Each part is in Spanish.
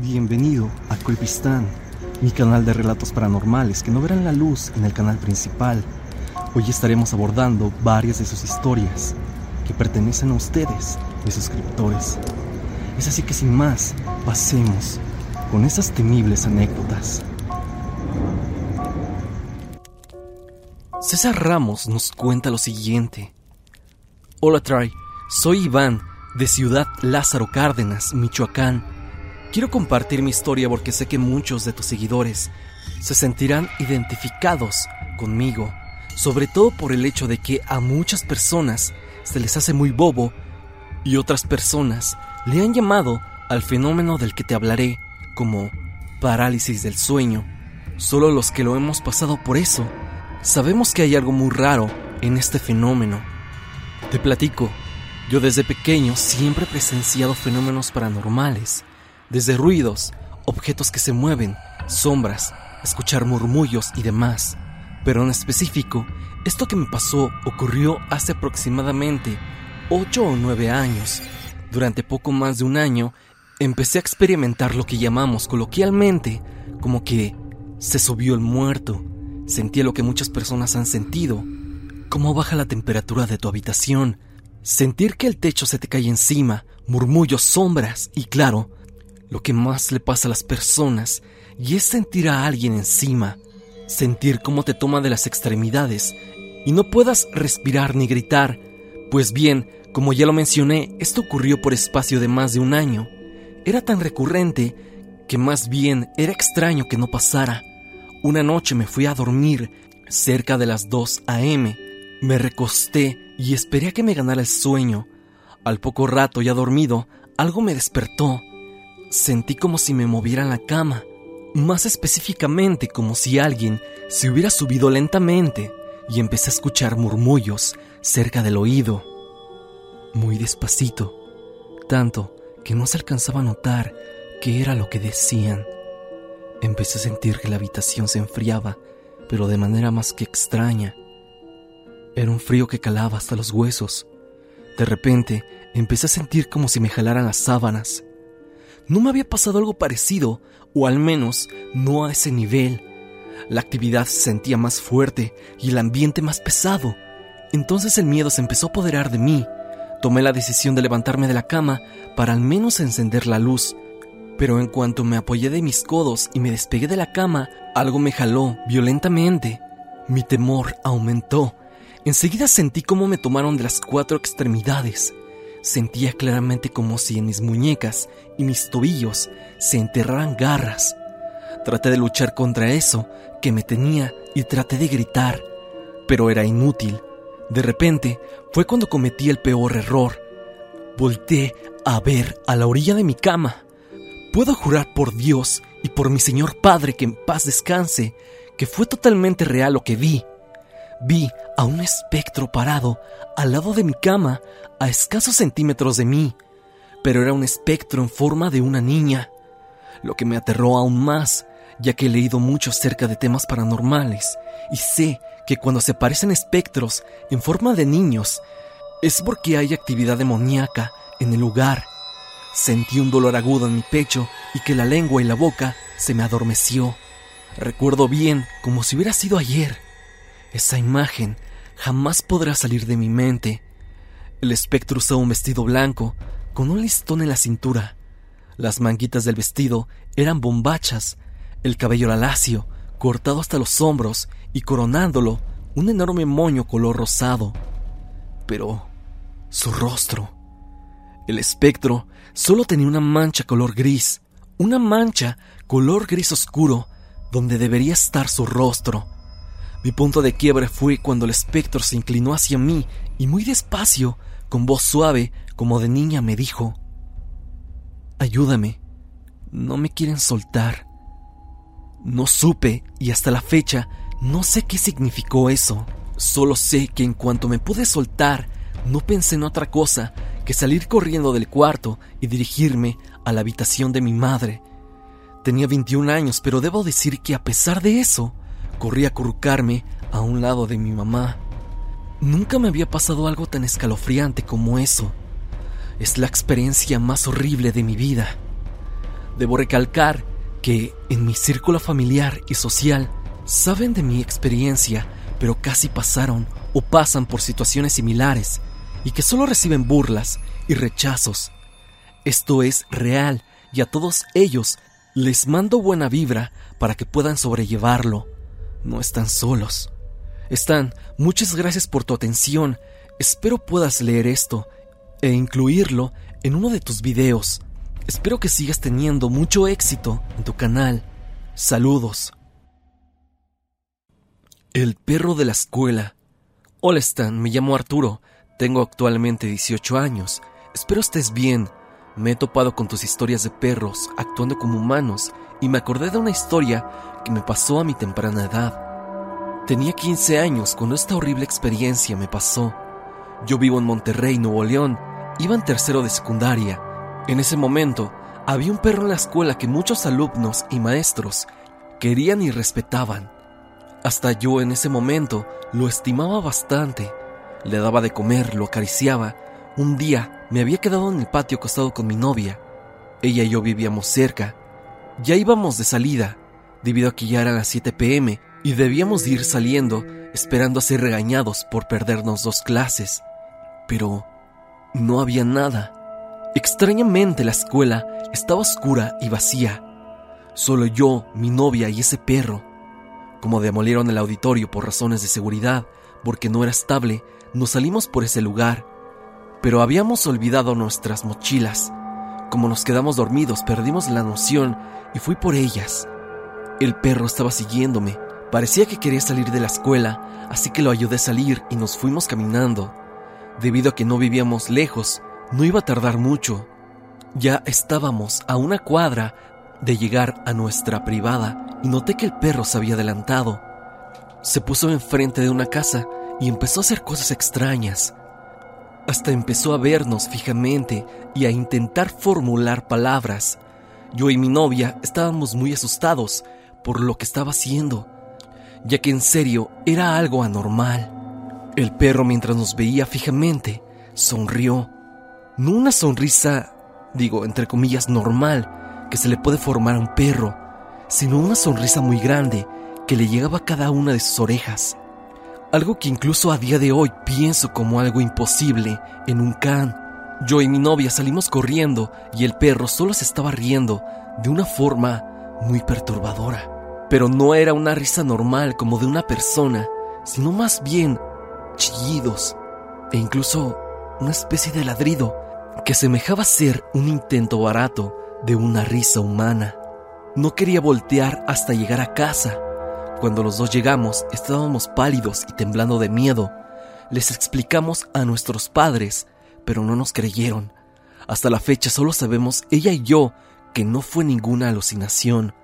Bienvenido a Creepistan, mi canal de relatos paranormales que no verán la luz en el canal principal. Hoy estaremos abordando varias de sus historias que pertenecen a ustedes, mis suscriptores. Es así que sin más, pasemos con esas temibles anécdotas. César Ramos nos cuenta lo siguiente. Hola Try, soy Iván de Ciudad Lázaro Cárdenas, Michoacán. Quiero compartir mi historia porque sé que muchos de tus seguidores se sentirán identificados conmigo, sobre todo por el hecho de que a muchas personas se les hace muy bobo y otras personas le han llamado al fenómeno del que te hablaré como parálisis del sueño. Solo los que lo hemos pasado por eso sabemos que hay algo muy raro en este fenómeno. Te platico, yo desde pequeño siempre he presenciado fenómenos paranormales, desde ruidos, objetos que se mueven, sombras, escuchar murmullos y demás. Pero en específico, esto que me pasó ocurrió hace aproximadamente 8 o 9 años. Durante poco más de un año, empecé a experimentar lo que llamamos coloquialmente como que se subió el muerto. Sentía lo que muchas personas han sentido, cómo baja la temperatura de tu habitación, Sentir que el techo se te cae encima, murmullos, sombras y claro, lo que más le pasa a las personas y es sentir a alguien encima, sentir cómo te toma de las extremidades y no puedas respirar ni gritar. Pues bien, como ya lo mencioné, esto ocurrió por espacio de más de un año. Era tan recurrente que más bien era extraño que no pasara. Una noche me fui a dormir cerca de las 2 a.m. Me recosté y esperé a que me ganara el sueño. Al poco rato, ya dormido, algo me despertó. Sentí como si me moviera en la cama, más específicamente como si alguien se hubiera subido lentamente y empecé a escuchar murmullos cerca del oído. Muy despacito, tanto que no se alcanzaba a notar qué era lo que decían. Empecé a sentir que la habitación se enfriaba, pero de manera más que extraña. Era un frío que calaba hasta los huesos. De repente empecé a sentir como si me jalaran las sábanas. No me había pasado algo parecido, o al menos no a ese nivel. La actividad se sentía más fuerte y el ambiente más pesado. Entonces el miedo se empezó a apoderar de mí. Tomé la decisión de levantarme de la cama para al menos encender la luz. Pero en cuanto me apoyé de mis codos y me despegué de la cama, algo me jaló violentamente. Mi temor aumentó Enseguida sentí cómo me tomaron de las cuatro extremidades. Sentía claramente como si en mis muñecas y mis tobillos se enterraran garras. Traté de luchar contra eso que me tenía y traté de gritar, pero era inútil. De repente fue cuando cometí el peor error. Volté a ver a la orilla de mi cama. Puedo jurar por Dios y por mi Señor Padre que en paz descanse, que fue totalmente real lo que vi vi a un espectro parado al lado de mi cama, a escasos centímetros de mí, pero era un espectro en forma de una niña, lo que me aterró aún más, ya que he leído mucho acerca de temas paranormales y sé que cuando se aparecen espectros en forma de niños es porque hay actividad demoníaca en el lugar. Sentí un dolor agudo en mi pecho y que la lengua y la boca se me adormeció. Recuerdo bien como si hubiera sido ayer. Esa imagen jamás podrá salir de mi mente. El espectro usaba un vestido blanco, con un listón en la cintura. Las manguitas del vestido eran bombachas, el cabello era lacio, cortado hasta los hombros y coronándolo un enorme moño color rosado. Pero su rostro. El espectro solo tenía una mancha color gris, una mancha color gris oscuro, donde debería estar su rostro. Mi punto de quiebre fue cuando el espectro se inclinó hacia mí y muy despacio, con voz suave, como de niña, me dijo, Ayúdame, no me quieren soltar. No supe y hasta la fecha no sé qué significó eso. Solo sé que en cuanto me pude soltar, no pensé en otra cosa que salir corriendo del cuarto y dirigirme a la habitación de mi madre. Tenía 21 años, pero debo decir que a pesar de eso, Corrí a acurrucarme a un lado de mi mamá. Nunca me había pasado algo tan escalofriante como eso. Es la experiencia más horrible de mi vida. Debo recalcar que en mi círculo familiar y social saben de mi experiencia, pero casi pasaron o pasan por situaciones similares y que solo reciben burlas y rechazos. Esto es real y a todos ellos les mando buena vibra para que puedan sobrellevarlo. No están solos. Están, muchas gracias por tu atención. Espero puedas leer esto e incluirlo en uno de tus videos. Espero que sigas teniendo mucho éxito en tu canal. Saludos. El perro de la escuela. Hola Stan, me llamo Arturo. Tengo actualmente 18 años. Espero estés bien. Me he topado con tus historias de perros actuando como humanos y me acordé de una historia que me pasó a mi temprana edad. Tenía 15 años cuando esta horrible experiencia me pasó. Yo vivo en Monterrey, Nuevo León. Iba en tercero de secundaria. En ese momento, había un perro en la escuela que muchos alumnos y maestros querían y respetaban. Hasta yo en ese momento lo estimaba bastante. Le daba de comer, lo acariciaba. Un día me había quedado en el patio acostado con mi novia. Ella y yo vivíamos cerca. Ya íbamos de salida, debido a que ya eran las 7 pm y debíamos ir saliendo esperando a ser regañados por perdernos dos clases. Pero no había nada. Extrañamente la escuela estaba oscura y vacía. Solo yo, mi novia y ese perro. Como demolieron el auditorio por razones de seguridad, porque no era estable, nos salimos por ese lugar. Pero habíamos olvidado nuestras mochilas. Como nos quedamos dormidos, perdimos la noción y fui por ellas. El perro estaba siguiéndome. Parecía que quería salir de la escuela, así que lo ayudé a salir y nos fuimos caminando. Debido a que no vivíamos lejos, no iba a tardar mucho. Ya estábamos a una cuadra de llegar a nuestra privada y noté que el perro se había adelantado. Se puso enfrente de una casa y empezó a hacer cosas extrañas. Hasta empezó a vernos fijamente y a intentar formular palabras. Yo y mi novia estábamos muy asustados por lo que estaba haciendo, ya que en serio era algo anormal. El perro mientras nos veía fijamente sonrió. No una sonrisa, digo, entre comillas, normal que se le puede formar a un perro, sino una sonrisa muy grande que le llegaba a cada una de sus orejas. Algo que incluso a día de hoy pienso como algo imposible en un can. Yo y mi novia salimos corriendo y el perro solo se estaba riendo de una forma muy perturbadora. Pero no era una risa normal como de una persona, sino más bien chillidos e incluso una especie de ladrido que semejaba ser un intento barato de una risa humana. No quería voltear hasta llegar a casa. Cuando los dos llegamos estábamos pálidos y temblando de miedo. Les explicamos a nuestros padres, pero no nos creyeron. Hasta la fecha solo sabemos ella y yo que no fue ninguna alucinación.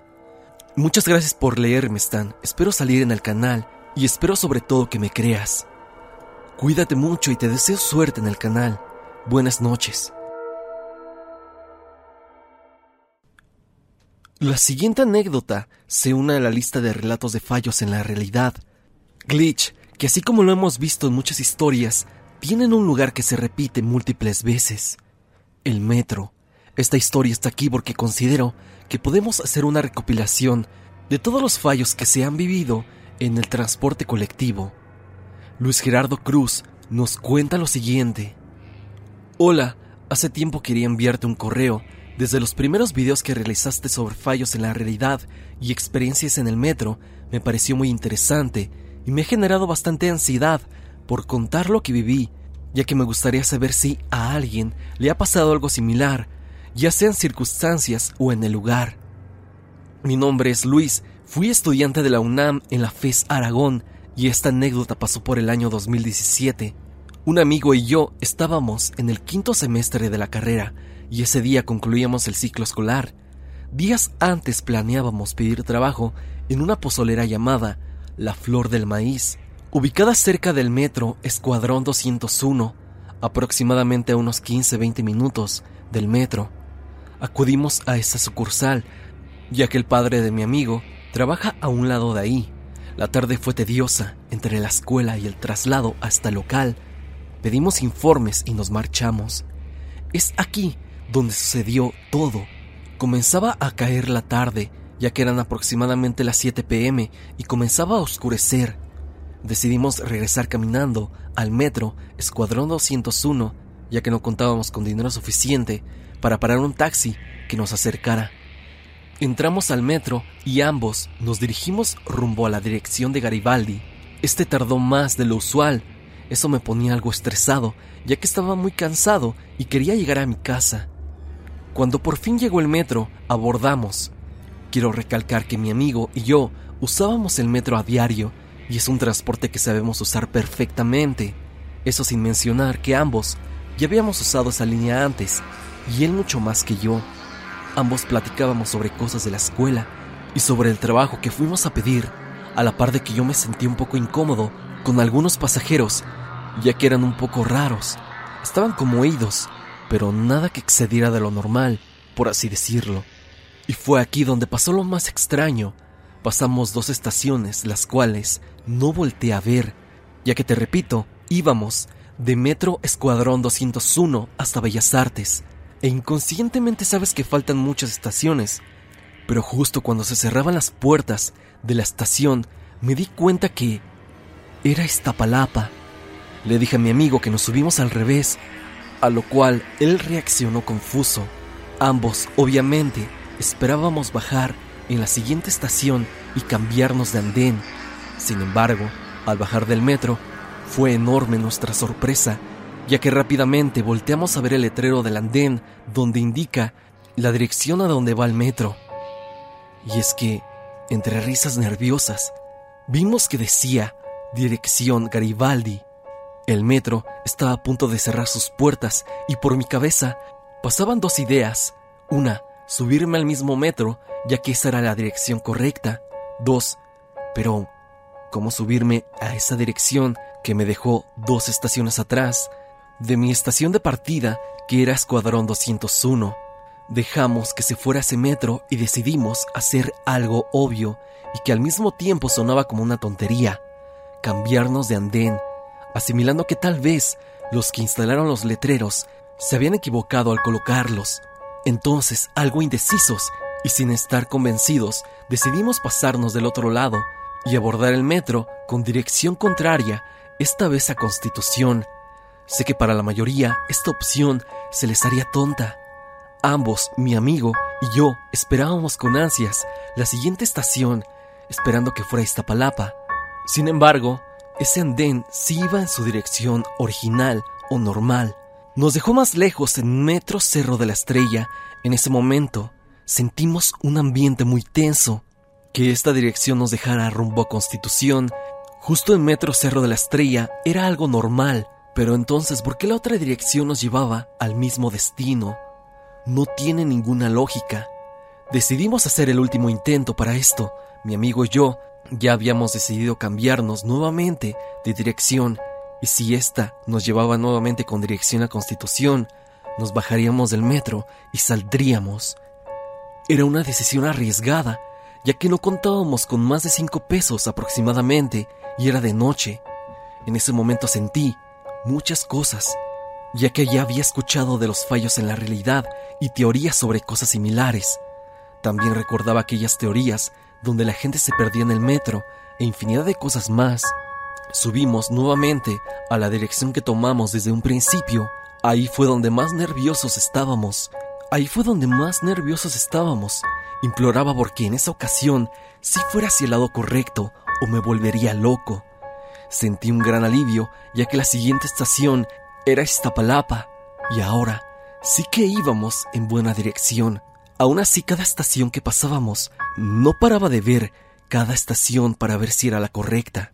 Muchas gracias por leerme, Stan. Espero salir en el canal y espero sobre todo que me creas. Cuídate mucho y te deseo suerte en el canal. Buenas noches. La siguiente anécdota se une a la lista de relatos de fallos en la realidad. Glitch, que así como lo hemos visto en muchas historias, tienen un lugar que se repite múltiples veces. El metro. Esta historia está aquí porque considero que podemos hacer una recopilación de todos los fallos que se han vivido en el transporte colectivo. Luis Gerardo Cruz nos cuenta lo siguiente. Hola, hace tiempo quería enviarte un correo. Desde los primeros videos que realizaste sobre fallos en la realidad y experiencias en el metro, me pareció muy interesante y me ha generado bastante ansiedad por contar lo que viví, ya que me gustaría saber si a alguien le ha pasado algo similar, ya sea en circunstancias o en el lugar. Mi nombre es Luis, fui estudiante de la UNAM en la FES Aragón y esta anécdota pasó por el año 2017. Un amigo y yo estábamos en el quinto semestre de la carrera y ese día concluíamos el ciclo escolar. Días antes planeábamos pedir trabajo en una pozolera llamada La Flor del Maíz, ubicada cerca del metro Escuadrón 201, aproximadamente a unos 15-20 minutos del metro. Acudimos a esa sucursal, ya que el padre de mi amigo trabaja a un lado de ahí la tarde fue tediosa entre la escuela y el traslado hasta el local. Pedimos informes y nos marchamos. Es aquí donde sucedió todo. Comenzaba a caer la tarde, ya que eran aproximadamente las 7 pm y comenzaba a oscurecer. Decidimos regresar caminando al metro Escuadrón 201, ya que no contábamos con dinero suficiente para parar un taxi que nos acercara. Entramos al metro y ambos nos dirigimos rumbo a la dirección de Garibaldi. Este tardó más de lo usual. Eso me ponía algo estresado, ya que estaba muy cansado y quería llegar a mi casa. Cuando por fin llegó el metro, abordamos. Quiero recalcar que mi amigo y yo usábamos el metro a diario y es un transporte que sabemos usar perfectamente. Eso sin mencionar que ambos ya habíamos usado esa línea antes y él mucho más que yo. Ambos platicábamos sobre cosas de la escuela y sobre el trabajo que fuimos a pedir, a la par de que yo me sentí un poco incómodo con algunos pasajeros, ya que eran un poco raros. Estaban como oídos pero nada que excediera de lo normal, por así decirlo. Y fue aquí donde pasó lo más extraño. Pasamos dos estaciones, las cuales no volteé a ver, ya que te repito, íbamos de Metro Escuadrón 201 hasta Bellas Artes, e inconscientemente sabes que faltan muchas estaciones, pero justo cuando se cerraban las puertas de la estación me di cuenta que era Iztapalapa. Le dije a mi amigo que nos subimos al revés a lo cual él reaccionó confuso. Ambos, obviamente, esperábamos bajar en la siguiente estación y cambiarnos de andén. Sin embargo, al bajar del metro, fue enorme nuestra sorpresa, ya que rápidamente volteamos a ver el letrero del andén donde indica la dirección a donde va el metro. Y es que, entre risas nerviosas, vimos que decía dirección Garibaldi. El metro estaba a punto de cerrar sus puertas y por mi cabeza pasaban dos ideas. Una, subirme al mismo metro, ya que esa era la dirección correcta. Dos, pero ¿cómo subirme a esa dirección que me dejó dos estaciones atrás? De mi estación de partida, que era Escuadrón 201. Dejamos que se fuera ese metro y decidimos hacer algo obvio y que al mismo tiempo sonaba como una tontería. Cambiarnos de andén asimilando que tal vez los que instalaron los letreros se habían equivocado al colocarlos. Entonces, algo indecisos y sin estar convencidos, decidimos pasarnos del otro lado y abordar el metro con dirección contraria, esta vez a Constitución. Sé que para la mayoría esta opción se les haría tonta. Ambos, mi amigo y yo, esperábamos con ansias la siguiente estación, esperando que fuera Iztapalapa. Sin embargo, ese andén sí iba en su dirección original o normal. Nos dejó más lejos en Metro Cerro de la Estrella. En ese momento sentimos un ambiente muy tenso. Que esta dirección nos dejara rumbo a Constitución, justo en Metro Cerro de la Estrella, era algo normal. Pero entonces, ¿por qué la otra dirección nos llevaba al mismo destino? No tiene ninguna lógica. Decidimos hacer el último intento para esto. Mi amigo y yo ya habíamos decidido cambiarnos nuevamente de dirección y si ésta nos llevaba nuevamente con dirección a Constitución, nos bajaríamos del metro y saldríamos. Era una decisión arriesgada, ya que no contábamos con más de cinco pesos aproximadamente y era de noche. En ese momento sentí muchas cosas, ya que ya había escuchado de los fallos en la realidad y teorías sobre cosas similares. También recordaba aquellas teorías donde la gente se perdía en el metro e infinidad de cosas más. Subimos nuevamente a la dirección que tomamos desde un principio. Ahí fue donde más nerviosos estábamos. Ahí fue donde más nerviosos estábamos. Imploraba porque en esa ocasión si fuera hacia el lado correcto o me volvería loco. Sentí un gran alivio ya que la siguiente estación era Iztapalapa y ahora sí que íbamos en buena dirección. Aún así, cada estación que pasábamos, no paraba de ver cada estación para ver si era la correcta.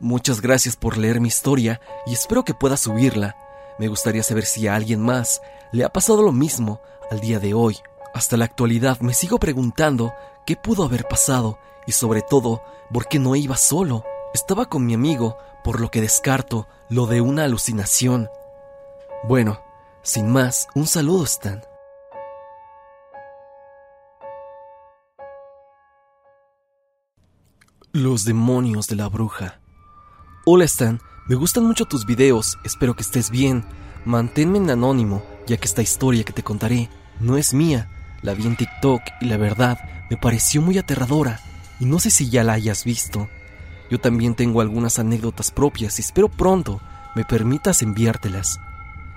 Muchas gracias por leer mi historia y espero que pueda subirla. Me gustaría saber si a alguien más le ha pasado lo mismo al día de hoy. Hasta la actualidad me sigo preguntando qué pudo haber pasado y sobre todo por qué no iba solo. Estaba con mi amigo, por lo que descarto lo de una alucinación. Bueno, sin más, un saludo Stan. Los demonios de la bruja. Hola Stan, me gustan mucho tus videos, espero que estés bien. Manténme en anónimo, ya que esta historia que te contaré no es mía, La vi en TikTok y la verdad me pareció muy aterradora y no sé si ya la hayas visto. Yo también tengo algunas anécdotas propias y espero pronto me permitas enviártelas.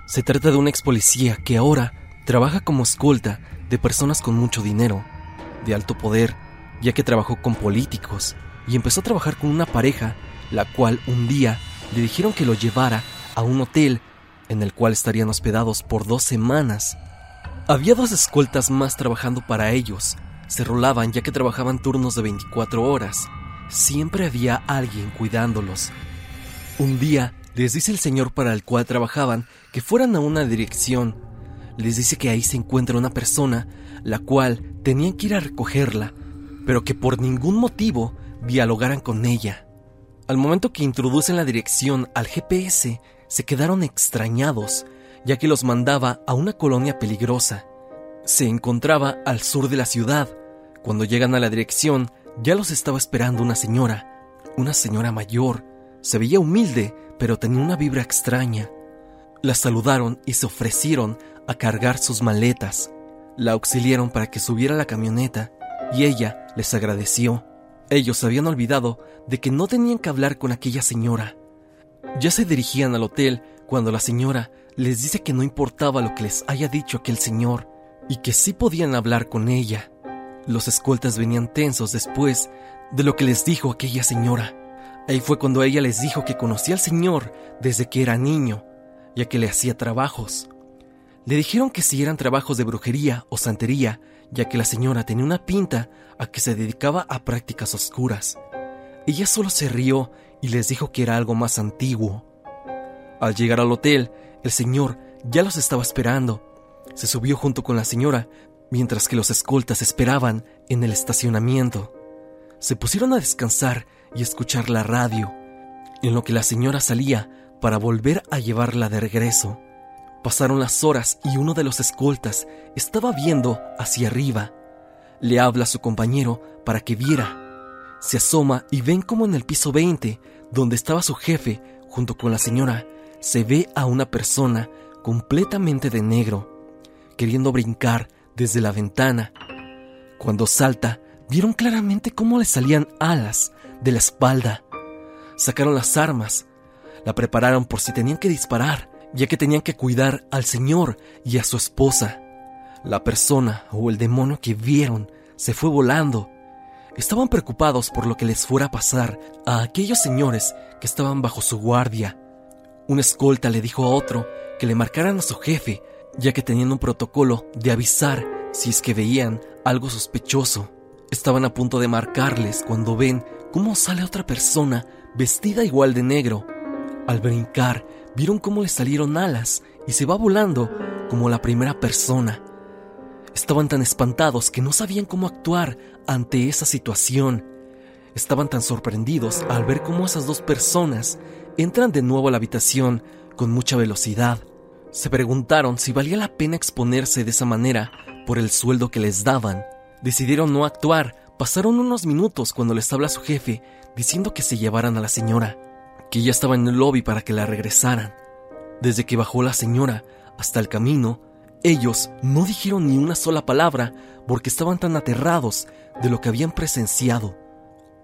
Se trata de una ex policía que ahora trabaja como escolta de personas con mucho dinero, de alto poder, ya que trabajó con políticos y empezó a trabajar con una pareja, la cual un día le dijeron que lo llevara a un hotel en el cual estarían hospedados por dos semanas. Había dos escoltas más trabajando para ellos, se rolaban ya que trabajaban turnos de 24 horas. Siempre había alguien cuidándolos. Un día les dice el señor para el cual trabajaban que fueran a una dirección. Les dice que ahí se encuentra una persona, la cual tenían que ir a recogerla, pero que por ningún motivo dialogaran con ella. Al momento que introducen la dirección al GPS, se quedaron extrañados, ya que los mandaba a una colonia peligrosa. Se encontraba al sur de la ciudad. Cuando llegan a la dirección, ya los estaba esperando una señora, una señora mayor. Se veía humilde, pero tenía una vibra extraña. La saludaron y se ofrecieron a cargar sus maletas. La auxiliaron para que subiera a la camioneta y ella les agradeció. Ellos habían olvidado de que no tenían que hablar con aquella señora. Ya se dirigían al hotel cuando la señora les dice que no importaba lo que les haya dicho aquel señor, y que sí podían hablar con ella. Los escoltas venían tensos después de lo que les dijo aquella señora. Ahí fue cuando ella les dijo que conocía al Señor desde que era niño, ya que le hacía trabajos. Le dijeron que si eran trabajos de brujería o santería, ya que la señora tenía una pinta a que se dedicaba a prácticas oscuras. Ella solo se rió y les dijo que era algo más antiguo. Al llegar al hotel, el señor ya los estaba esperando se subió junto con la señora, mientras que los escoltas esperaban en el estacionamiento. Se pusieron a descansar y escuchar la radio, en lo que la señora salía para volver a llevarla de regreso. Pasaron las horas y uno de los escoltas estaba viendo hacia arriba. Le habla a su compañero para que viera. Se asoma y ven como en el piso 20, donde estaba su jefe, junto con la señora, se ve a una persona completamente de negro queriendo brincar desde la ventana. Cuando salta, vieron claramente cómo le salían alas de la espalda. Sacaron las armas, la prepararon por si tenían que disparar, ya que tenían que cuidar al señor y a su esposa. La persona o el demonio que vieron se fue volando. Estaban preocupados por lo que les fuera a pasar a aquellos señores que estaban bajo su guardia. Un escolta le dijo a otro que le marcaran a su jefe ya que tenían un protocolo de avisar si es que veían algo sospechoso. Estaban a punto de marcarles cuando ven cómo sale otra persona vestida igual de negro. Al brincar, vieron cómo le salieron alas y se va volando como la primera persona. Estaban tan espantados que no sabían cómo actuar ante esa situación. Estaban tan sorprendidos al ver cómo esas dos personas entran de nuevo a la habitación con mucha velocidad. Se preguntaron si valía la pena exponerse de esa manera por el sueldo que les daban. Decidieron no actuar. Pasaron unos minutos cuando les habla su jefe diciendo que se llevaran a la señora, que ya estaba en el lobby para que la regresaran. Desde que bajó la señora hasta el camino, ellos no dijeron ni una sola palabra porque estaban tan aterrados de lo que habían presenciado.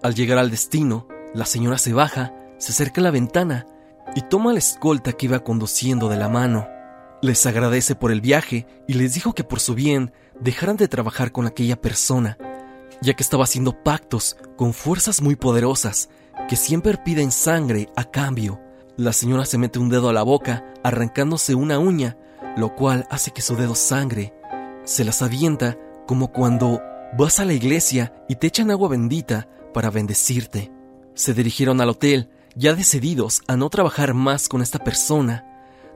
Al llegar al destino, la señora se baja, se acerca a la ventana y toma la escolta que iba conduciendo de la mano. Les agradece por el viaje y les dijo que por su bien dejaran de trabajar con aquella persona, ya que estaba haciendo pactos con fuerzas muy poderosas que siempre piden sangre a cambio. La señora se mete un dedo a la boca, arrancándose una uña, lo cual hace que su dedo sangre. Se las avienta como cuando vas a la iglesia y te echan agua bendita para bendecirte. Se dirigieron al hotel, ya decididos a no trabajar más con esta persona,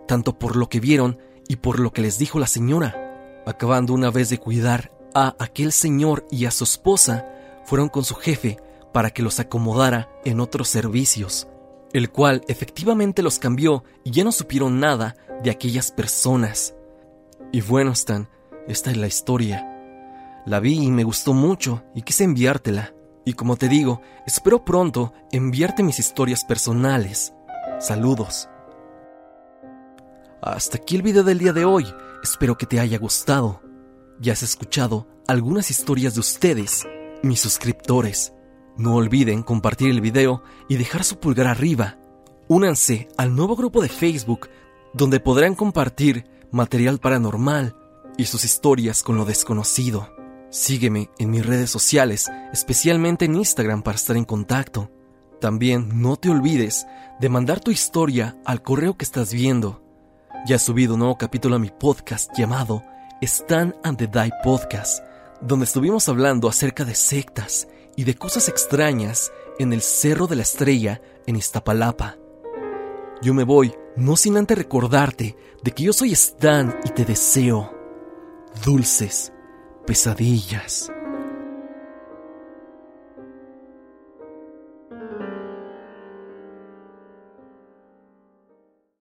tanto por lo que vieron y por lo que les dijo la señora. Acabando una vez de cuidar a aquel señor y a su esposa, fueron con su jefe para que los acomodara en otros servicios, el cual efectivamente los cambió y ya no supieron nada de aquellas personas. Y bueno, Stan, esta es la historia. La vi y me gustó mucho y quise enviártela. Y como te digo, espero pronto enviarte mis historias personales. Saludos. Hasta aquí el video del día de hoy. Espero que te haya gustado. ya has escuchado algunas historias de ustedes, mis suscriptores. No olviden compartir el video y dejar su pulgar arriba. Únanse al nuevo grupo de Facebook donde podrán compartir material paranormal y sus historias con lo desconocido. Sígueme en mis redes sociales, especialmente en Instagram para estar en contacto. También no te olvides de mandar tu historia al correo que estás viendo. Ya he subido un nuevo capítulo a mi podcast llamado Stan and the Die Podcast, donde estuvimos hablando acerca de sectas y de cosas extrañas en el Cerro de la Estrella en Iztapalapa. Yo me voy, no sin antes recordarte de que yo soy Stan y te deseo dulces pesadillas.